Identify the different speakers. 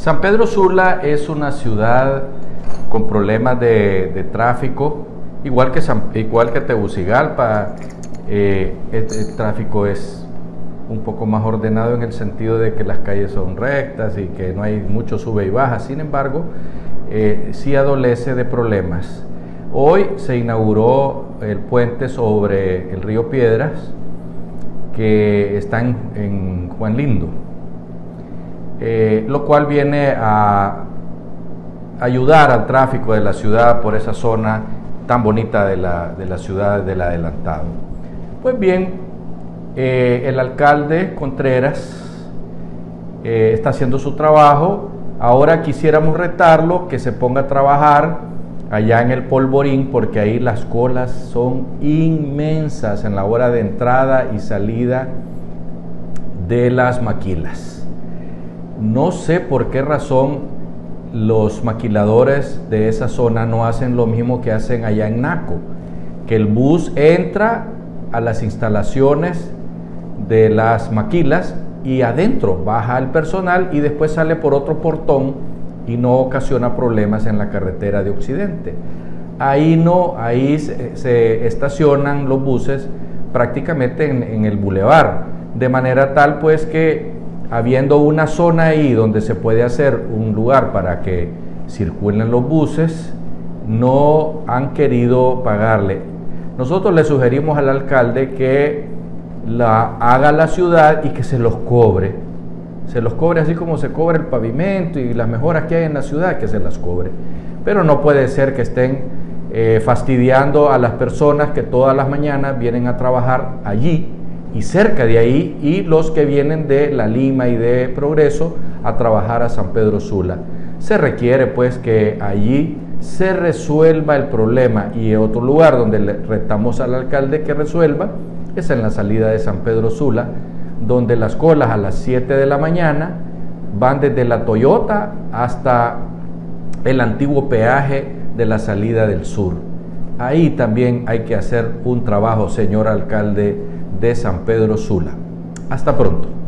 Speaker 1: San Pedro Sula es una ciudad con problemas de, tráfico, igual que, igual que Tegucigalpa, eh, el, tráfico es un poco más ordenado en el sentido de que las calles son rectas y que no hay mucho sube y baja, sin embargo, eh, sí adolece de problemas. Hoy se inauguró el puente sobre el río Piedras, que está en Juan Lindo. Eh, lo cual viene a ayudar al tráfico de la ciudad por esa zona tan bonita de la, de la ciudad del adelantado. Pues bien, eh, el alcalde Contreras eh, está haciendo su trabajo, ahora quisiéramos retarlo que se ponga a trabajar allá en el polvorín porque ahí las colas son inmensas en la hora de entrada y salida de las maquilas. No sé por qué razón los maquiladores de esa zona no hacen lo mismo que hacen allá en Naco, que el bus entra a las instalaciones de las maquilas y adentro baja el personal y después sale por otro portón y no ocasiona problemas en la carretera de Occidente. Ahí no, ahí se, estacionan los buses prácticamente en, en el bulevar, de manera tal pues que habiendo una zona ahí donde se puede hacer un lugar para que circulen los buses, no han querido pagarle. Nosotros le sugerimos al alcalde que la haga la ciudad y que se los cobre. Se los cobre así como se cobra el pavimento y las mejoras que hay en la ciudad, que se las cobre. Pero no puede ser que estén eh, fastidiando a las personas que todas las mañanas vienen a trabajar allí y cerca de ahí y los que vienen de La Lima y de Progreso a trabajar a San Pedro Sula. Se requiere pues que allí se resuelva el problema y otro lugar donde le retamos al alcalde que resuelva es en la salida de San Pedro Sula, donde las colas a las 7 de la mañana van desde la Toyota hasta el antiguo peaje de la salida del sur. Ahí también hay que hacer un trabajo, señor alcalde de San Pedro Sula. Hasta pronto.